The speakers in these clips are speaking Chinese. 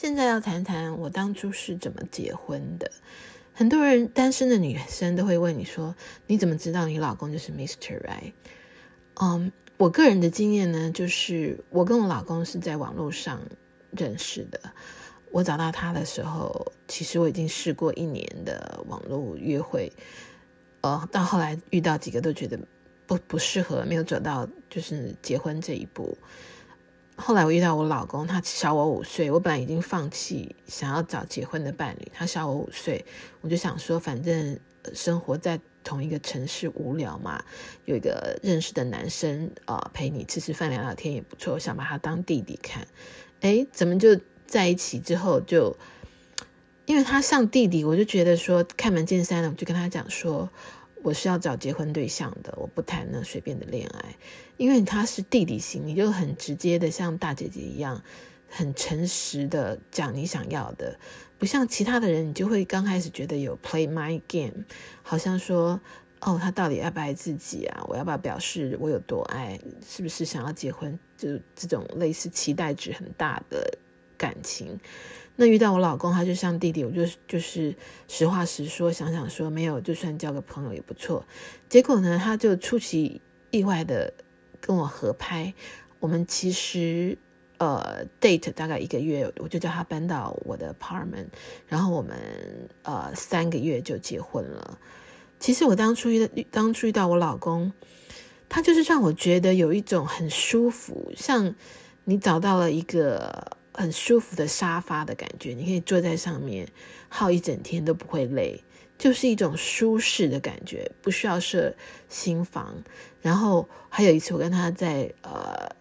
现在要谈谈我当初是怎么结婚的。很多人单身的女生都会问你说：“你怎么知道你老公就是 Mister Right？” 嗯，我个人的经验呢，就是我跟我老公是在网络上认识的。我找到他的时候，其实我已经试过一年的网络约会，呃，到后来遇到几个都觉得不不适合，没有走到就是结婚这一步。后来我遇到我老公，他小我五岁，我本来已经放弃想要找结婚的伴侣，他小我五岁，我就想说，反正生活在同一个城市无聊嘛，有一个认识的男生啊陪你吃吃饭聊聊天也不错，我想把他当弟弟看，哎，怎么就在一起之后就，因为他像弟弟，我就觉得说开门见山了，我就跟他讲说。我是要找结婚对象的，我不谈那随便的恋爱，因为他是弟弟型，你就很直接的像大姐姐一样，很诚实的讲你想要的，不像其他的人，你就会刚开始觉得有 play my game，好像说哦，他到底爱不爱自己啊？我要不要表示我有多爱？是不是想要结婚？就这种类似期待值很大的感情。那遇到我老公，他就像弟弟，我就就是实话实说，想想说没有，就算交个朋友也不错。结果呢，他就出其意外的跟我合拍。我们其实呃 date 大概一个月，我就叫他搬到我的 apartment，然后我们呃三个月就结婚了。其实我当初遇当初遇到我老公，他就是让我觉得有一种很舒服，像你找到了一个。很舒服的沙发的感觉，你可以坐在上面耗一整天都不会累，就是一种舒适的感觉，不需要设新房。然后还有一次，我跟他在呃，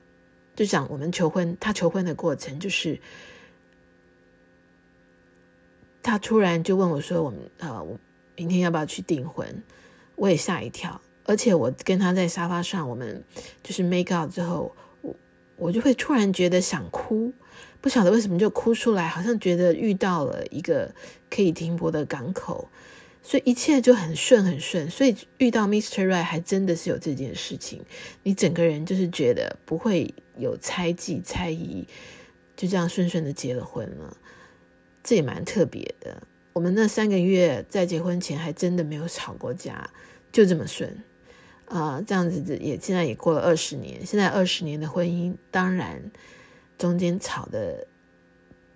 就讲我们求婚，他求婚的过程，就是他突然就问我说：“我们呃，我明天要不要去订婚？”我也吓一跳，而且我跟他在沙发上，我们就是 make out 之后，我我就会突然觉得想哭。不晓得为什么就哭出来，好像觉得遇到了一个可以停泊的港口，所以一切就很顺很顺。所以遇到 Mr. Right 还真的是有这件事情，你整个人就是觉得不会有猜忌猜疑，就这样顺顺的结了婚了，这也蛮特别的。我们那三个月在结婚前还真的没有吵过架，就这么顺啊，这样子也现在也过了二十年，现在二十年的婚姻，当然。中间吵的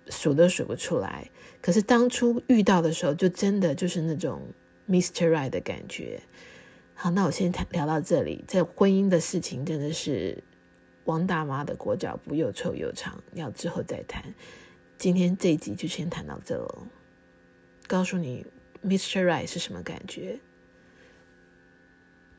数都数不出来，可是当初遇到的时候，就真的就是那种 Mr. Right 的感觉。好，那我先谈聊到这里。这婚姻的事情真的是王大妈的裹脚布又臭又长，要之后再谈。今天这一集就先谈到这喽，告诉你 Mr. Right 是什么感觉。